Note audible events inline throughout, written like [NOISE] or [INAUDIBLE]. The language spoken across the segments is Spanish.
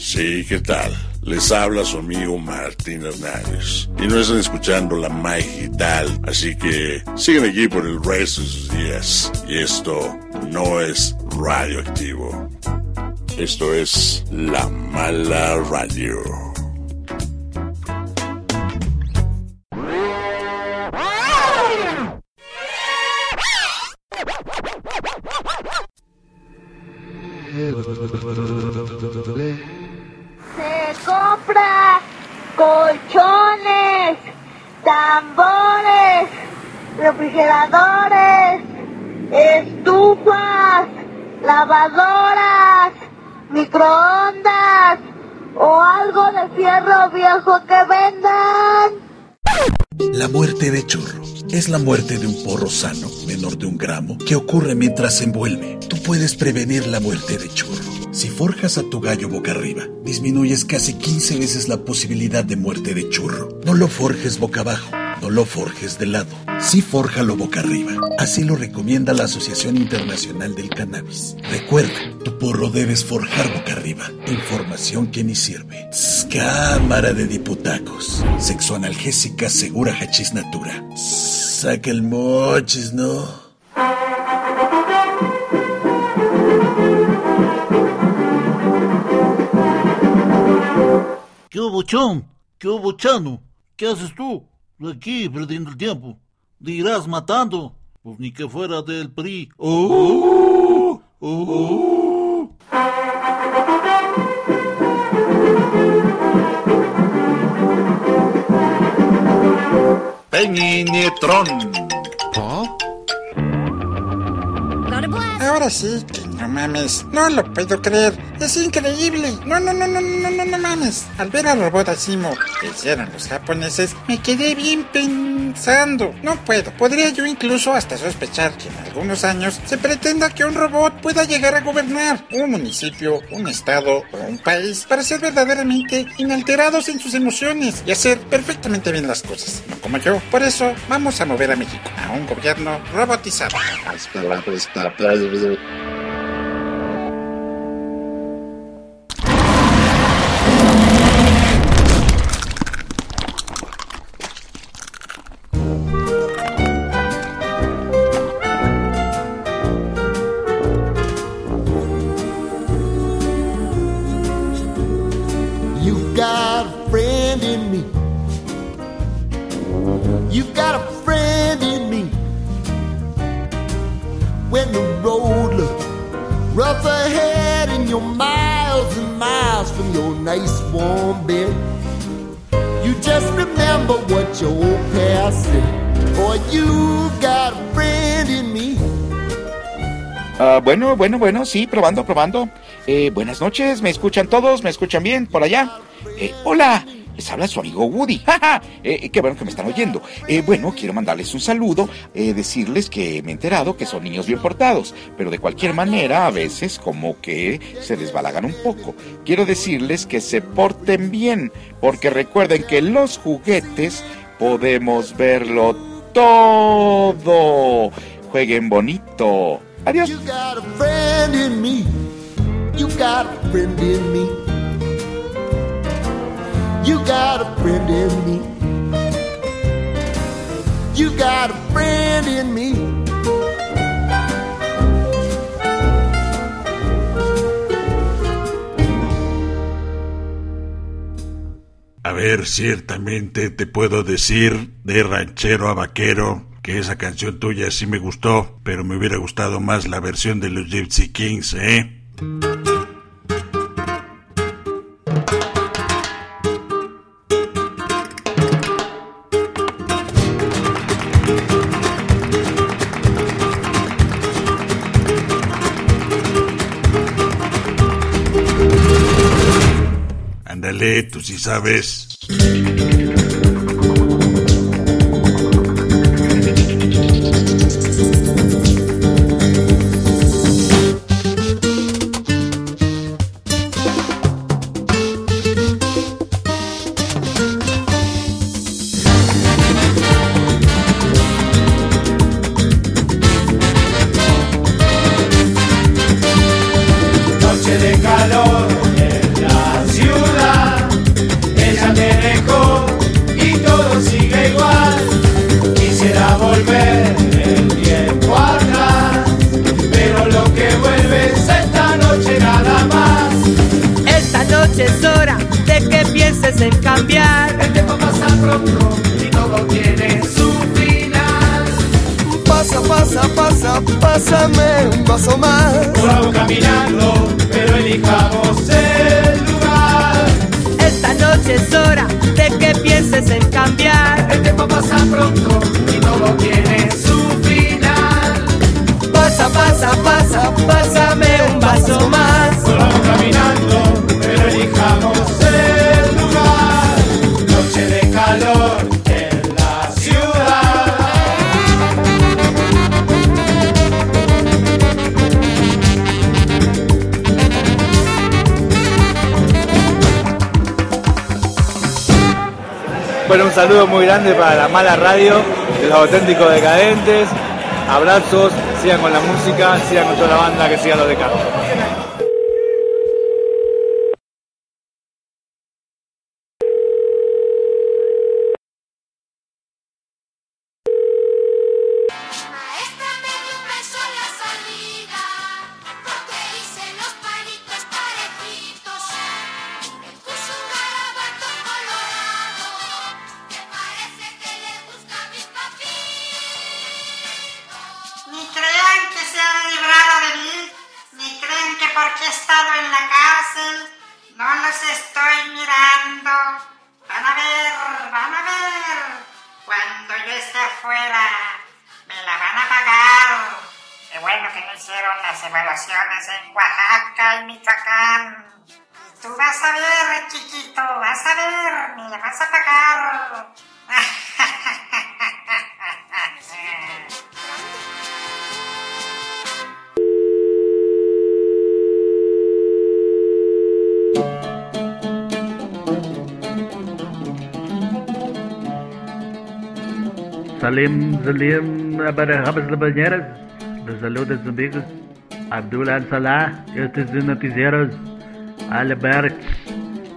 Sí, ¿qué tal? Les habla su amigo Martín Hernández. Y no están escuchando la digital, así que siguen aquí por el resto de sus días. Y esto no es radioactivo. Esto es La Mala Radio. Viejo que vendan. La muerte de churro es la muerte de un porro sano, menor de un gramo, que ocurre mientras se envuelve. Tú puedes prevenir la muerte de churro. Si forjas a tu gallo boca arriba, disminuyes casi 15 veces la posibilidad de muerte de churro. No lo forjes boca abajo, no lo forjes de lado. Sí fórjalo boca arriba. Así lo recomienda la Asociación Internacional del Cannabis. Recuerda, tu porro debes forjar boca arriba. Información que ni sirve. Tss, Cámara de Diputacos. Sexoanalgésica segura hachis natura. Saca el mochis, ¿no? ¿Qué hubo? ¿Qué hubo? ¿Qué haces tú? Aquí, perdiendo el tiempo. Dirás matando. Pues ni que fuera del PRI. ¡Oh! ¡Oh! Peñinetron. Ahora sí, que no mames. No lo puedo creer. Es increíble. No, no, no, no, no, no, no mames. Al ver al robot Asimo que hicieron los japoneses, me quedé bien pensando. No puedo. Podría yo incluso hasta sospechar que en algunos años se pretenda que un robot pueda llegar a gobernar un municipio, un estado o un país para ser verdaderamente inalterados en sus emociones y hacer perfectamente bien las cosas. No como yo. Por eso vamos a mover a México a un gobierno robotizado. Friend in me. You've got a friend in me. When the road looks rough ahead and you're miles and miles from your nice warm bed, you just remember what your old past said. Boy, you've got a friend in me. Ah, bueno, bueno, bueno, sí, probando, probando. Eh, buenas noches, ¿me escuchan todos? ¿Me escuchan bien por allá? Eh, hola, les habla su amigo Woody. [LAUGHS] ¡Ja, ja! Eh, qué bueno que me están oyendo. Eh, bueno, quiero mandarles un saludo, eh, decirles que me he enterado que son niños bien portados, pero de cualquier manera a veces como que se desbalagan un poco. Quiero decirles que se porten bien, porque recuerden que los juguetes podemos verlo todo. Jueguen bonito. Adiós. You got a friend in me. You got a friend in me. You got a friend in me. You got a friend in me. A ver, ciertamente te puedo decir de ranchero a vaquero que esa canción tuya sí me gustó, pero me hubiera gustado más la versión de los Gypsy Kings, ¿eh? Tú sí sabes. Saludo muy grande para la mala radio de los auténticos decadentes. Abrazos, sigan con la música, sigan con toda la banda, que sigan los decados. En Oaxaca y Michoacán. Y tú vas a ver, chiquito, vas a ver, me vas a pagar. Salim, Salim, para Rabas Labañeras, los saludos amigos. Abdul Al-Salah, estos son noticieros. Albert,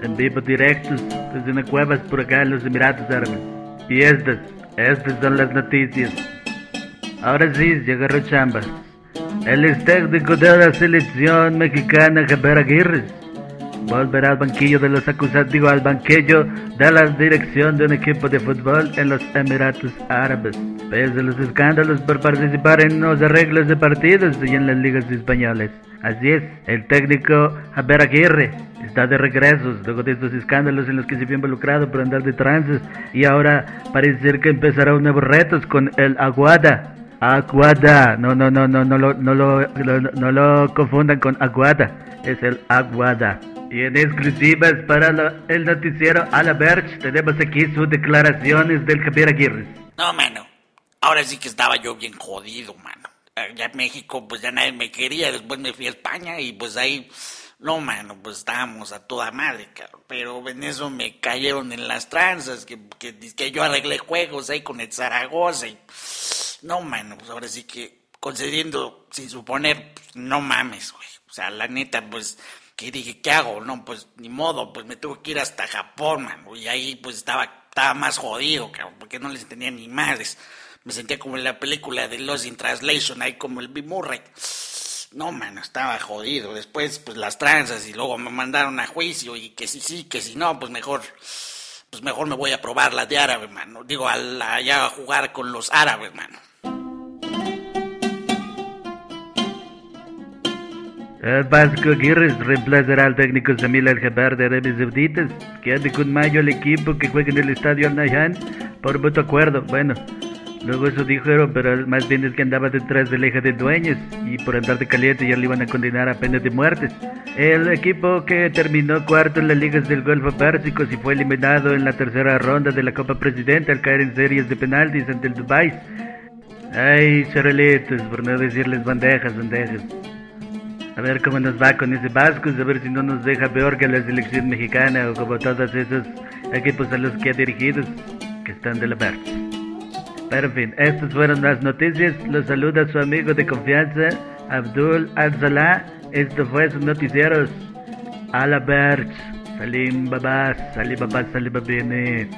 en vivo directos desde cuevas por acá en los Emiratos Árabes. Y estas, estas son las noticias. Ahora sí, llega Chamba. El ex técnico de la selección mexicana, Javier Aguirre, volverá al banquillo de los acusados, digo, al banquillo de la dirección de un equipo de fútbol en los Emiratos Árabes, pese a los escándalos por participar en los arreglos de partidos y en las ligas españolas. Así es, el técnico Javier Aguirre está de regreso luego de estos escándalos en los que se vio involucrado por andar de trances y ahora parece ser que empezará un nuevo retos con el Aguada. Aguada, no, no, no, no, no lo, no lo, lo- no lo confundan con Aguada, es el Aguada. Y en exclusivas para lo- el noticiero A la Verge tenemos aquí sus declaraciones del Javier Aguirre. No, mano. Ahora sí que estaba yo bien jodido, mano. Allá en México, pues ya nadie me quería. Después me fui a España y pues ahí. No, mano, pues estábamos a toda madre, cabrón. Pero en eso me cayeron en las tranzas. Que, que, que yo arreglé juegos ahí con el Zaragoza. Y, no, mano, pues ahora sí que concediendo sin suponer, pues, no mames, güey. O sea, la neta, pues. Que dije, ¿qué hago? No, pues ni modo, pues me tuve que ir hasta Japón, mano. Y ahí pues estaba, estaba más jodido, cabrón, porque no les entendía ni madres. Me sentía como en la película de Lost in Translation, ahí como el Bill Murray. No, mano, estaba jodido. Después, pues las tranzas y luego me mandaron a juicio y que si sí, que si no, pues mejor, pues mejor me voy a probar la de árabe, mano. Digo, al- allá a jugar con los árabes, mano. Vasco Aguirre reemplazará al técnico Samil Al-Jabar de Arabia Saudita, que ande con mayo al equipo que juega en el estadio Al Nahyan por mutuo acuerdo. Bueno, luego eso dijeron, pero más bien es que andaba detrás de la hija de dueños y por andar de caliente ya le iban a condenar a pena de muerte. El equipo que terminó cuarto en las ligas del Golfo Pérsico y fue eliminado en la tercera ronda de la Copa Presidente al caer en series de penaltis ante el Dubai. Ay, charolitos, por no decirles bandejas, bandejas. A ver cómo nos va con ese Vascos, a ver si no nos deja peor que la selección mexicana o como todos esos equipos a los que ha dirigido, que están de la verde. Pero en fin, estas fueron las noticias. Los saluda su amigo de confianza, Abdul Al-Salah. Esto fue sus noticieros. A la verde. Salim babás, salim babás, salim babine.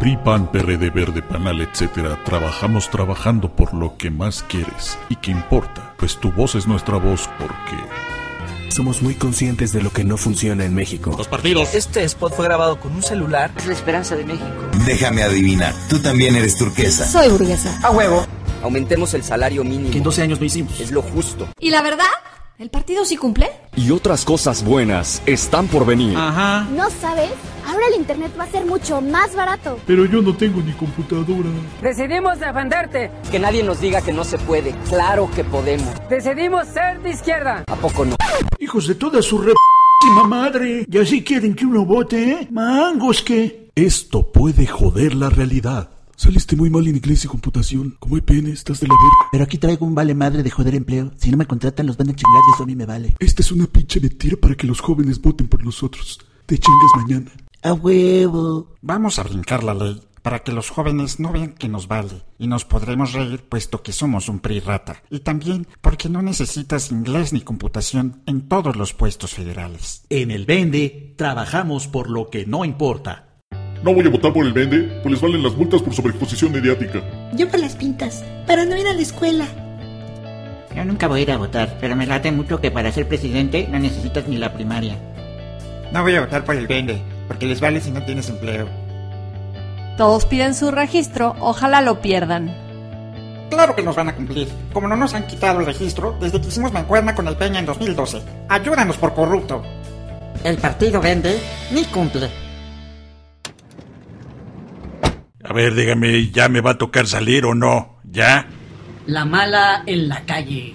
PRI, PAN, PRD, Verde, Panal, etc. trabajamos trabajando por lo que más quieres y que importa, pues tu voz es nuestra voz porque... Somos muy conscientes de lo que no funciona en México. Los partidos. Este spot fue grabado con un celular. Es la esperanza de México. Déjame adivinar, tú también eres turquesa. Soy burguesa. A huevo. Aumentemos el salario mínimo. Que en 12 años no hicimos. Es lo justo. ¿Y la verdad? ¿El partido sí cumple? Y otras cosas buenas están por venir. Ajá. ¿No sabes? Ahora el internet va a ser mucho más barato. Pero yo no tengo ni computadora. Decidimos defenderte. Que nadie nos diga que no se puede. Claro que podemos. Decidimos ser de izquierda. ¿A poco no? Hijos de toda su re... madre. Y así quieren que uno vote, ¿eh? Mangos que... Esto puede joder la realidad. Saliste muy mal en inglés y computación. Como EPN, estás de la verga. Pero aquí traigo un vale madre de joder empleo. Si no me contratan, los van a chingar y eso a mí me vale. Esta es una pinche mentira para que los jóvenes voten por nosotros. Te chingas mañana. A huevo. Vamos a brincar la ley para que los jóvenes no vean que nos vale y nos podremos reír puesto que somos un PRI rata. Y también porque no necesitas inglés ni computación en todos los puestos federales. En el Vende trabajamos por lo que no importa. No voy a votar por el vende, pues les valen las multas por sobreexposición mediática. Yo por las pintas, para no ir a la escuela. Yo nunca voy a ir a votar, pero me late mucho que para ser presidente no necesitas ni la primaria. No voy a votar por el vende, porque les vale si no tienes empleo. Todos piden su registro, ojalá lo pierdan. Claro que nos van a cumplir. Como no nos han quitado el registro desde que hicimos mancuerna con el Peña en 2012. Ayúdanos por corrupto. El partido vende ni cumple. A ver, dígame, ¿ya me va a tocar salir o no? ¿Ya? La mala en la calle.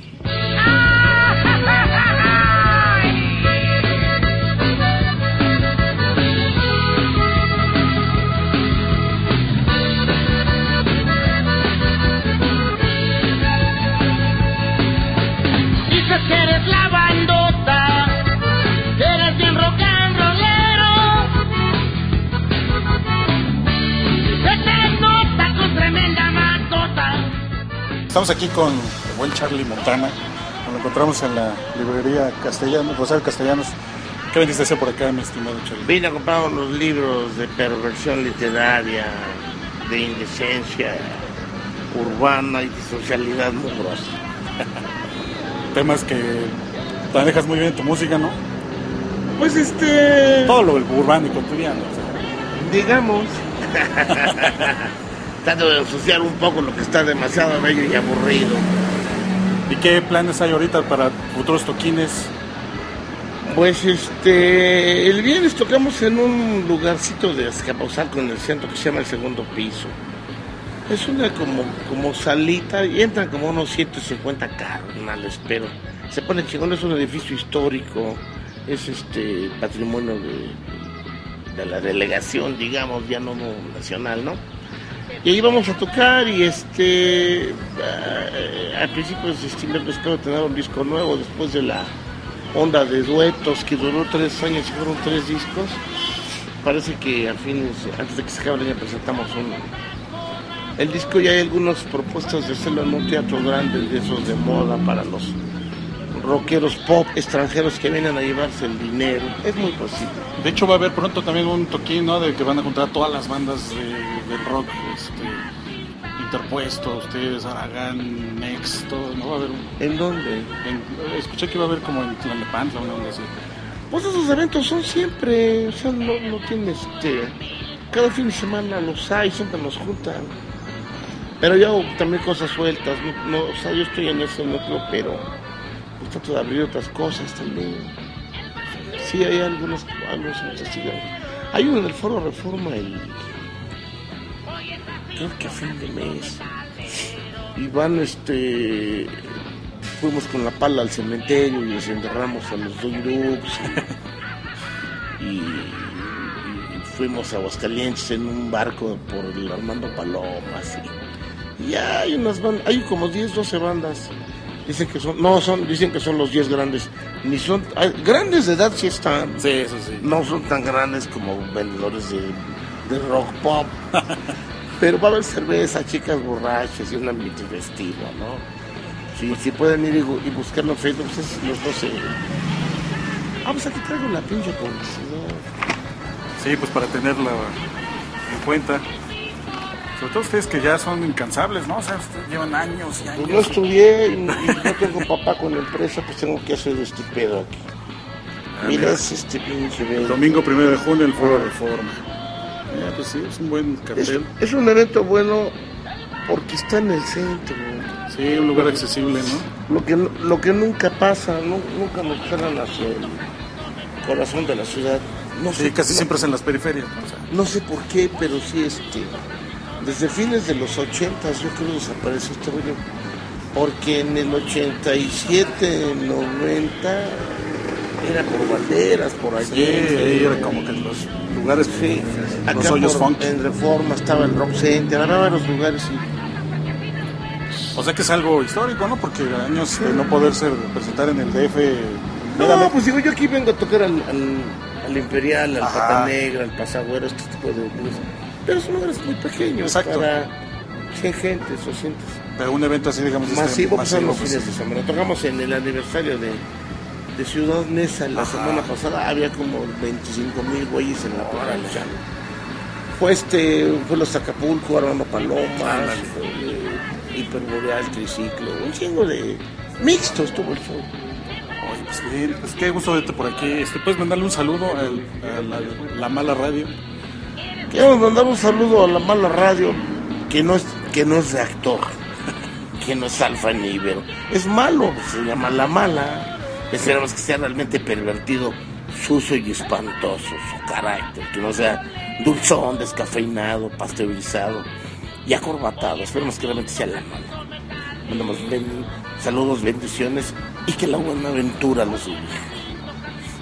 Estamos aquí con el buen Charlie Montana. Nos encontramos en la librería Castellanos, Rosario Castellanos. ¿Qué vendiste hacer por acá, mi estimado Charlie? Vine a comprar unos libros de perversión literaria, de indecencia urbana y de socialidad mugrosa. [LAUGHS] Temas que manejas muy bien en tu música, ¿no? Pues este... Todo lo urbano y cotidiano. o sea. Digamos. [LAUGHS] Trato de ensuciar un poco lo que está demasiado bello y aburrido. ¿Y qué planes hay ahorita para futuros toquines? Pues este, el viernes tocamos en un lugarcito de Azcapotzalco en el centro que se llama el segundo piso. Es una como, como salita y entran como unos 150 carnales, pero se pone chingón, es un edificio histórico, es este patrimonio de, de la delegación, digamos, ya no nacional, ¿no? Y ahí vamos a tocar y este eh, al principio desestimé espero tener un disco nuevo después de la onda de duetos que duró tres años y fueron tres discos. Parece que a fines, antes de que se acabe año presentamos un el disco ya hay algunas propuestas de hacerlo en un teatro grande de esos de moda para los rockeros pop extranjeros que vienen a llevarse el dinero. Es muy posible. De hecho, va a haber pronto también un toquín, ¿no? De que van a juntar todas las bandas de, del rock este, interpuesto, ustedes, Aragán, Next, todo, ¿no? Va a haber un... ¿En dónde? en- escuché que iba a haber como en Tlalnepantla, una onda así. Pues esos eventos son siempre, o sea, no, no tiene este. Cada fin de semana los hay, siempre nos juntan. Pero yo hago también cosas sueltas, no, no, o sea, yo estoy en ese núcleo, pero pues trato abrir otras cosas también. Sí, hay algunos, algunos sí, Hay uno en el Foro Reforma el. Creo que a fin de mes. Y van, este. Fuimos con la pala al cementerio y les enterramos a los Doyruks. Y, y- y fuimos a Aguascalientes en un barco por el Armando Palomas. Y, y hay unas bandas, hay como 10, 12 bandas. Dicen que son, no, son, dicen que son los 10 grandes. Ni son, hay- grandes de edad sí están. Sí, eso sí. No son tan grandes como vendedores de, de rock pop. [LAUGHS] Pero va a haber cerveza, chicas borrachas y un ambiente festivo, ¿no? Si, si pueden ir y, y buscarlo en Facebook, pues es los 12. Ah, pues aquí traigo la pinche publicidad. Sí, pues para tenerla en cuenta. Sobre todo ustedes que ya son incansables, ¿no? O sea, ustedes llevan años y años. Pues no estudié y, no tengo papá con la empresa, pues tengo que hacer este pedo aquí. Mira, es este pinche El domingo primero de junio, el Foro Reforma. Ya, pues sí, es un buen cartel. es un evento bueno porque está en el centro. Sí, un lugar accesible, ¿no? Lo que, lo que nunca pasa, nu- nunca nos jalan hacia el corazón de la ciudad. No Sí, sé, casi no- siempre es en las periferias. ¿no? O sea, No sé por qué, pero sí, este, desde fines de los 80 yo creo desapareció este rollo. Porque en el 87, 90, era por banderas, por allí. Sí, era como que los lugares, Sí, los acá hoyos por- funky. en Reforma estaba el Rock Center, había varios lugares y O sea que es algo histórico, ¿no? Porque años de no poderse presentar en el DF. No, meramente- pues digo, yo aquí vengo a tocar al, al, al Imperial, al Ajá. Pata Negra, al Pasagüero, este tipo de blues. Pero son lugares muy pequeños Exacto. para 100 gentes o 100. Pero un evento así, digamos, este, Masivo, pues son los pues, fines de semana. Tocamos en el aniversario de, de Ciudad Neza la Ajá. semana pasada, había como 25 mil güeyes en la plancha. Fue este, fue los Acapulco, Armando Palomas, eh, Hiperboreal, Triciclo, un chingo de mixto estuvo el show. Oye, pues bien, pues qué gusto verte por aquí. Este, ¿Puedes mandarle un saludo al- a la, la mala radio? Queremos mandar un saludo a la mala radio, que no es, que no es de actor, [LAUGHS] que no es alfa ni ibero. Es malo, se llama la mala. Esperamos que sea realmente pervertido, sucio y espantoso su carácter, que no sea dulzón, descafeinado, pasteurizado y acorbatado. Esperemos que realmente sea la mala. Mandamos saludos, bendiciones y que la buena aventura los dirija.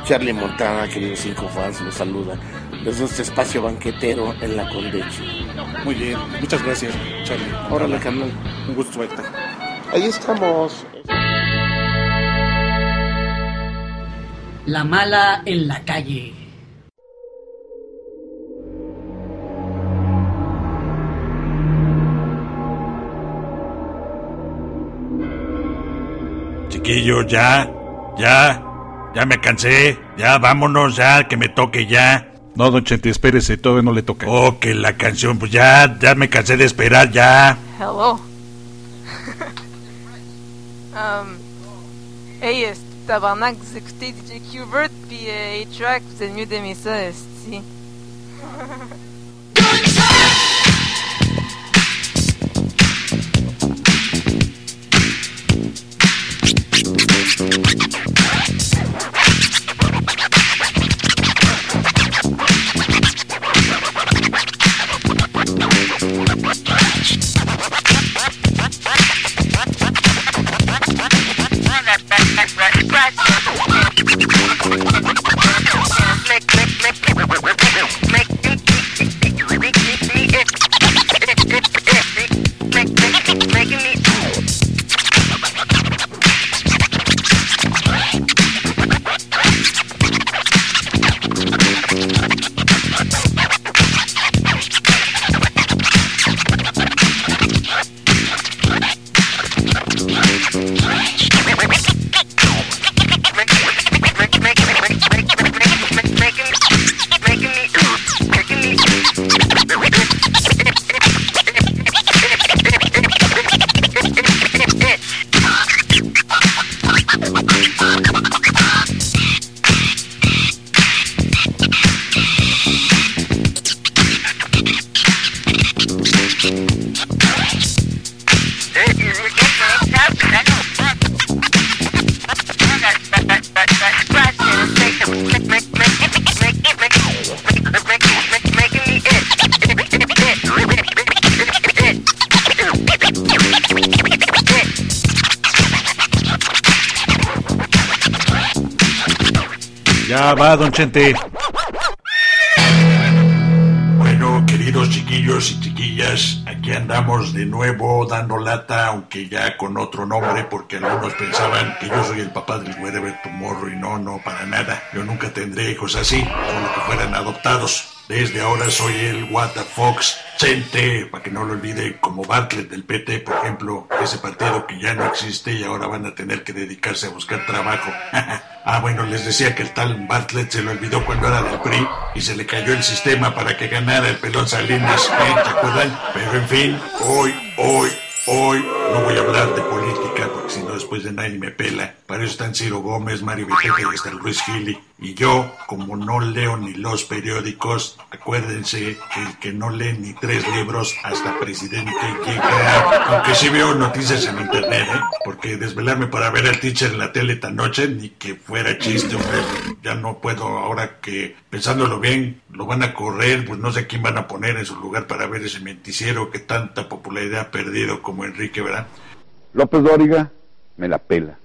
Charlie Montana, queridos cinco fans, los saluda desde este espacio banquetero en la Condeche. Muy bien, muchas gracias, Charlie. Órale, carnal. Un gusto verte. Ahí estamos. La mala en la calle. Chiquillo, ya, ya, ya me cansé, ya vámonos, ya, que me toque ya. No, don Chente, espérese, todavía no le toca. Oh, que la canción, pues ya, ya me cansé de esperar, ya. Hello. [LAUGHS] um, hey, est tabarnak, vous écoutez DJ Qbert puis euh, A-Track, vous êtes mieux d'aimer ça, [LAUGHS] esti. Va, don Chente. Bueno, queridos chiquillos y chiquillas, aquí andamos de nuevo dando lata, aunque ya con otro nombre, porque algunos pensaban que yo soy el papá del Wherever Tomorrow y no, no, para nada. Yo nunca tendré hijos así, solo que fueran adoptados. Desde ahora soy el What Fox Chente, para que no lo olvide, como Bartlett del PT, por ejemplo, ese partido que ya no existe y ahora van a tener que dedicarse a buscar trabajo. [LAUGHS] ah, bueno, les decía que el tal Bartlett se lo olvidó cuando era del PRI y se le cayó el sistema para que ganara el pelón Salinas, ¿eh? ¿te acuerdan? Pero en fin, hoy, hoy, Hoy no voy a hablar de política después de nadie me pela. Para eso están Ciro Gómez, Mario Beteta y hasta Luis Gili. Y yo, como no leo ni los periódicos, acuérdense que el que no lee ni tres libros hasta presidente llega. Aunque sí veo noticias en internet, ¿eh? Porque desvelarme para ver al teacher en la tele esta noche, ni que fuera chiste, hombre. Ya no puedo, ahora que pensándolo bien, lo van a correr, pues no sé quién van a poner en su lugar para ver ese menticiero que tanta popularidad ha perdido como Enrique, ¿verdad? López Dóriga me la pela.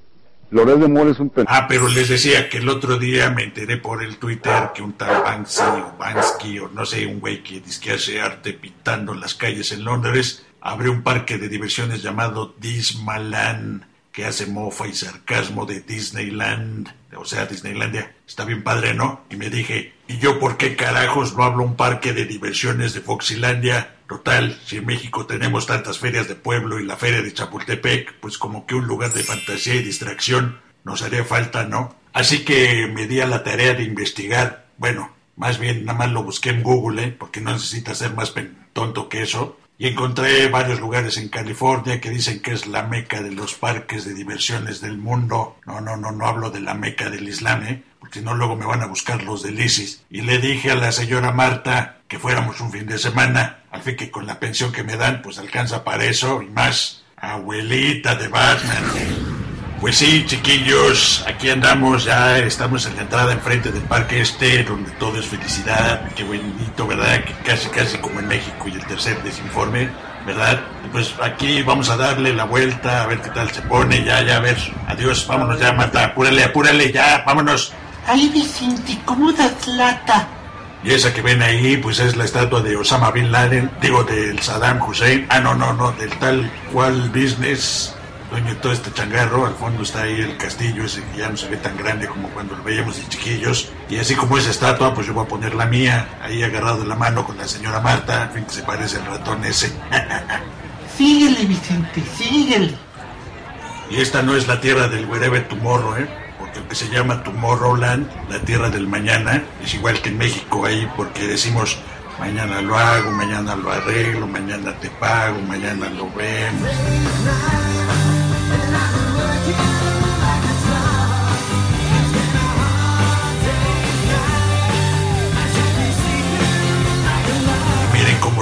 Loret de Mola es un Ah, pero les decía que el otro día me enteré por el Twitter que un tal Banksy o Bansky o no sé, un güey que dice que hace arte pintando las calles en Londres, abrió un parque de diversiones llamado Dismaland que hace mofa y sarcasmo de Disneyland, o sea, Disneylandia. Está bien padre, ¿no? Y me dije, ¿y yo por qué carajos no hablo un parque de diversiones de Foxilandia? Total, si en México tenemos tantas ferias de pueblo y la feria de Chapultepec, pues como que un lugar de fantasía y distracción nos haría falta, ¿no? Así que me di a la tarea de investigar. Bueno, más bien nada más lo busqué en Google, ¿eh? Porque no necesita ser más tonto que eso y encontré varios lugares en California que dicen que es la meca de los parques de diversiones del mundo. No, no, no, no hablo de la meca del Islam, ¿eh? porque si no luego me van a buscar los del ISIS. Y le dije a la señora Marta que fuéramos un fin de semana, fin que con la pensión que me dan, pues alcanza para eso y más. Abuelita de Batman. Pues sí, chiquillos, aquí andamos, ya estamos en la entrada enfrente del parque este, donde todo es felicidad, qué bonito, ¿verdad? Que casi, casi como en México y el tercer desinforme, ¿verdad? Pues aquí vamos a darle la vuelta, a ver qué tal se pone, ya, ya, a ver, adiós, vámonos ya, Marta, apúrale, apúrale, ya, vámonos. Ay, Vicente, ¿cómo das lata? Y esa que ven ahí, pues es la estatua de Osama Bin Laden, digo, del Saddam Hussein, ah, no, no, no, del tal cual business dueño de todo este changarro. Al fondo está ahí el castillo ese que ya no se ve tan grande como cuando lo veíamos de chiquillos. Y así como esa estatua, pues yo voy a poner la mía, ahí agarrado de la mano con la señora Marta, en fin, que se parece al ratón ese. [LAUGHS] síguele, Vicente, síguele. Y esta no es la tierra del Wherever Tomorrow, ¿eh? Aunque se llama Tomorrowland, la tierra del mañana, es igual que en México ahí, porque decimos mañana lo hago, mañana lo arreglo, mañana te pago, mañana lo vemos.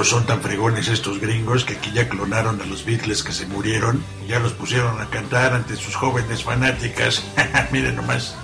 Son tan fregones estos gringos que aquí ya clonaron a los Beatles que se murieron y ya los pusieron a cantar ante sus jóvenes fanáticas. [LAUGHS] Miren nomás.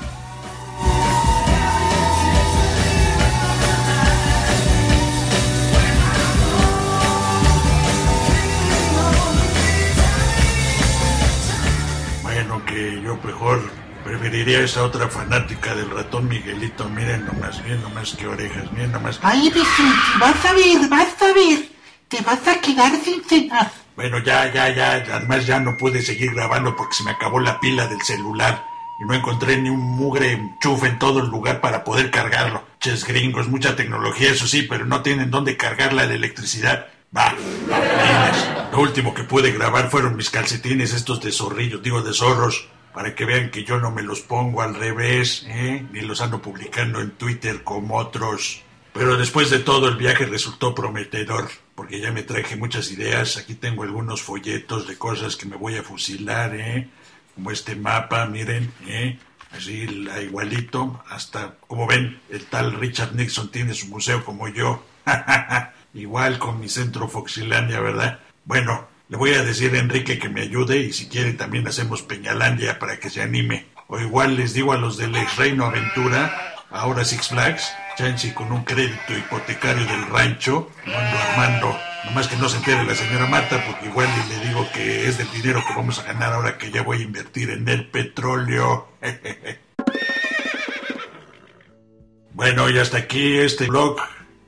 Bueno, que yo mejor preferiría esa otra fanática del ratón Miguelito. Miren nomás, miren nomás qué orejas, miren nomás. Ay, Vicente, vas a ver, vas a ver. Te vas a quedar sin cenar. Bueno, ya, ya, ya. Además ya no pude seguir grabando porque se me acabó la pila del celular. Y no encontré ni un mugre enchufe en todo el lugar para poder cargarlo. Ches gringos, mucha tecnología, eso sí, pero no tienen dónde cargarla de electricidad. Va, va, Lo último que pude grabar fueron mis calcetines, estos de zorrillos, digo de zorros, para que vean que yo no me los pongo al revés, ¿eh? ni los ando publicando en Twitter como otros. Pero después de todo el viaje resultó prometedor, porque ya me traje muchas ideas. Aquí tengo algunos folletos de cosas que me voy a fusilar, ¿eh? Como este mapa, miren, ¿eh? Así igualito, hasta, como ven, el tal Richard Nixon tiene su museo como yo. [LAUGHS] Igual con mi centro Foxilandia, ¿verdad? Bueno, le voy a decir a Enrique que me ayude y si quiere también hacemos Peñalandia para que se anime. O igual les digo a los del ex Reino Aventura, ahora Six Flags, chance con un crédito hipotecario del rancho, lo ando armando. Nomás que no se entere la señora Marta, porque igual le digo que es del dinero que vamos a ganar ahora que ya voy a invertir en el petróleo. [LAUGHS] bueno, y hasta aquí este blog.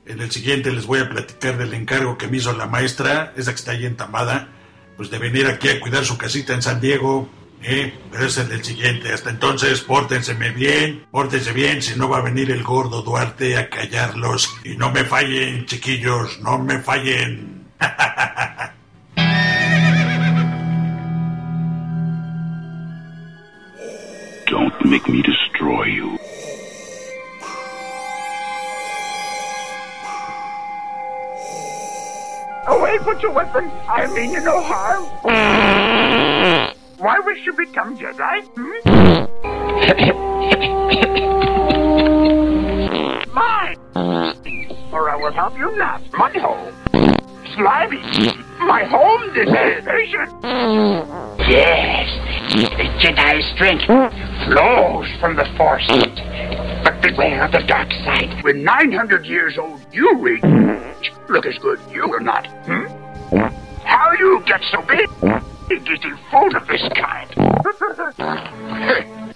En el siguiente les voy a platicar del encargo que me hizo la maestra, esa que está ahí entamada, pues de venir aquí a cuidar su casita en San Diego. ¿eh? Pero es el del siguiente. Hasta entonces, pórtenseme bien, pórtense bien, si no va a venir el gordo Duarte a callarlos. Y no me fallen, chiquillos, no me fallen. [LAUGHS] Don't make me destroy you. Away put your weapon. I mean you no harm. Why wish you become Jedi? Hmm? Mine! Or I will help you not. My home. Slimy. My home disintegration. Yes. The Jedi strength flows from the Force. But beware of the dark side. When 900 years old, you reach. Look as good you will not. Hmm? How you get so big? Eating food of this kind.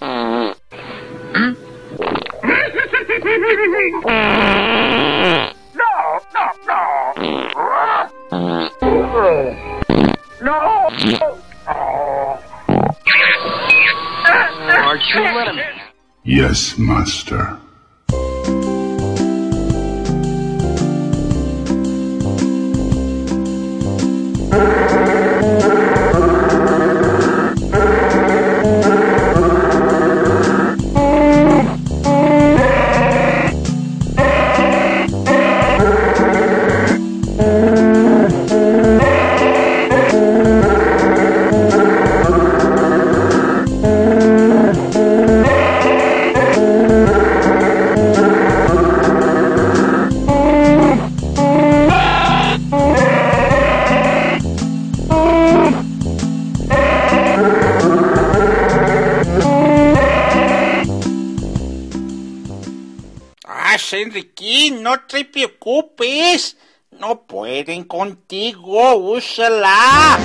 Hmm? [LAUGHS] no, no, no. No. Aren't you letting me? Yes, Master. Contigo, úsala.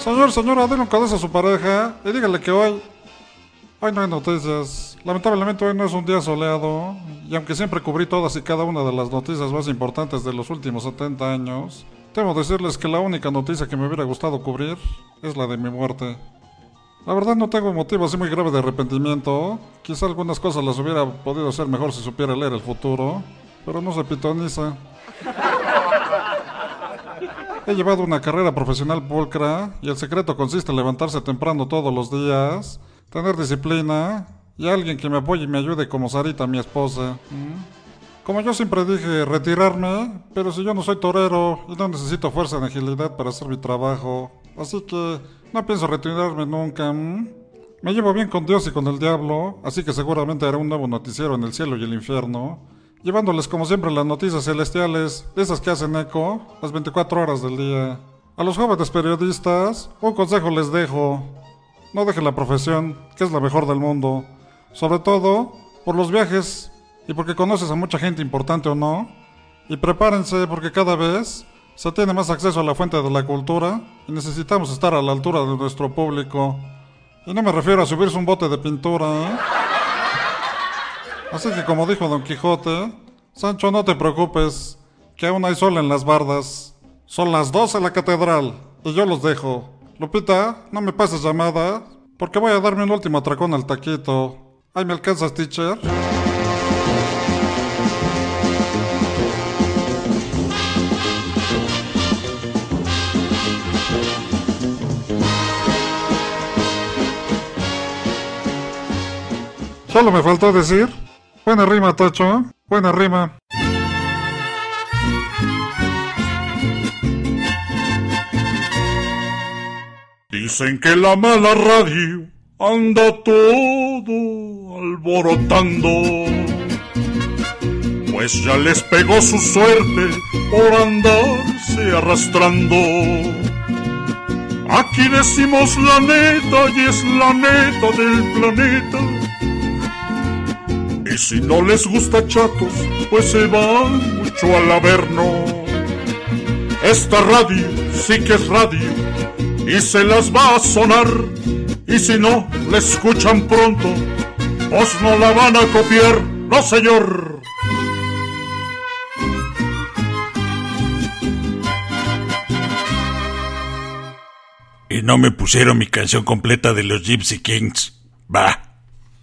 Señor, señora, denle un cabezo a su pareja y dígale que hoy. Hoy no hay noticias. Lamentablemente hoy no es un día soleado. Y aunque siempre cubrí todas y cada una de las noticias más importantes de los últimos 70 años, temo decirles que la única noticia que me hubiera gustado cubrir es la de mi muerte. La verdad no tengo motivo así muy grave de arrepentimiento. Quizá algunas cosas las hubiera podido hacer mejor si supiera leer el futuro. Pero no se pitoniza. He llevado una carrera profesional pulcra y el secreto consiste en levantarse temprano todos los días, tener disciplina y alguien que me apoye y me ayude como Sarita, mi esposa. ¿Mm? Como yo siempre dije, retirarme, pero si yo no soy torero y no necesito fuerza ni agilidad para hacer mi trabajo, así que no pienso retirarme nunca. Me llevo bien con Dios y con el diablo, así que seguramente haré un nuevo noticiero en el cielo y el infierno, llevándoles como siempre las noticias celestiales, esas que hacen eco, las 24 horas del día. A los jóvenes periodistas, un consejo les dejo. No dejen la profesión, que es la mejor del mundo. Sobre todo, por los viajes y porque conoces a mucha gente importante o no. Y prepárense porque cada vez se tiene más acceso a la fuente de la cultura y necesitamos estar a la altura de nuestro público. Y no me refiero a subirse un bote de pintura, ¿eh? Así que como dijo Don Quijote, Sancho no te preocupes, que aún hay sol en las bardas. Son las 12 en la catedral y yo los dejo. Lupita, no me pases llamada, porque voy a darme un último atracón al taquito. Ay, ¿me alcanzas, teacher? Solo me faltó decir. Buena rima, Tacho. Buena rima. Dicen que la mala radio anda todo alborotando. Pues ya les pegó su suerte por andarse arrastrando. Aquí decimos la neta y es la neta del planeta. Y si no les gusta chatos, pues se van mucho al averno. Esta radio sí que es radio y se las va a sonar. Y si no la escuchan pronto, pues no la van a copiar, no señor. no me pusieron mi canción completa de los Gypsy Kings. Va.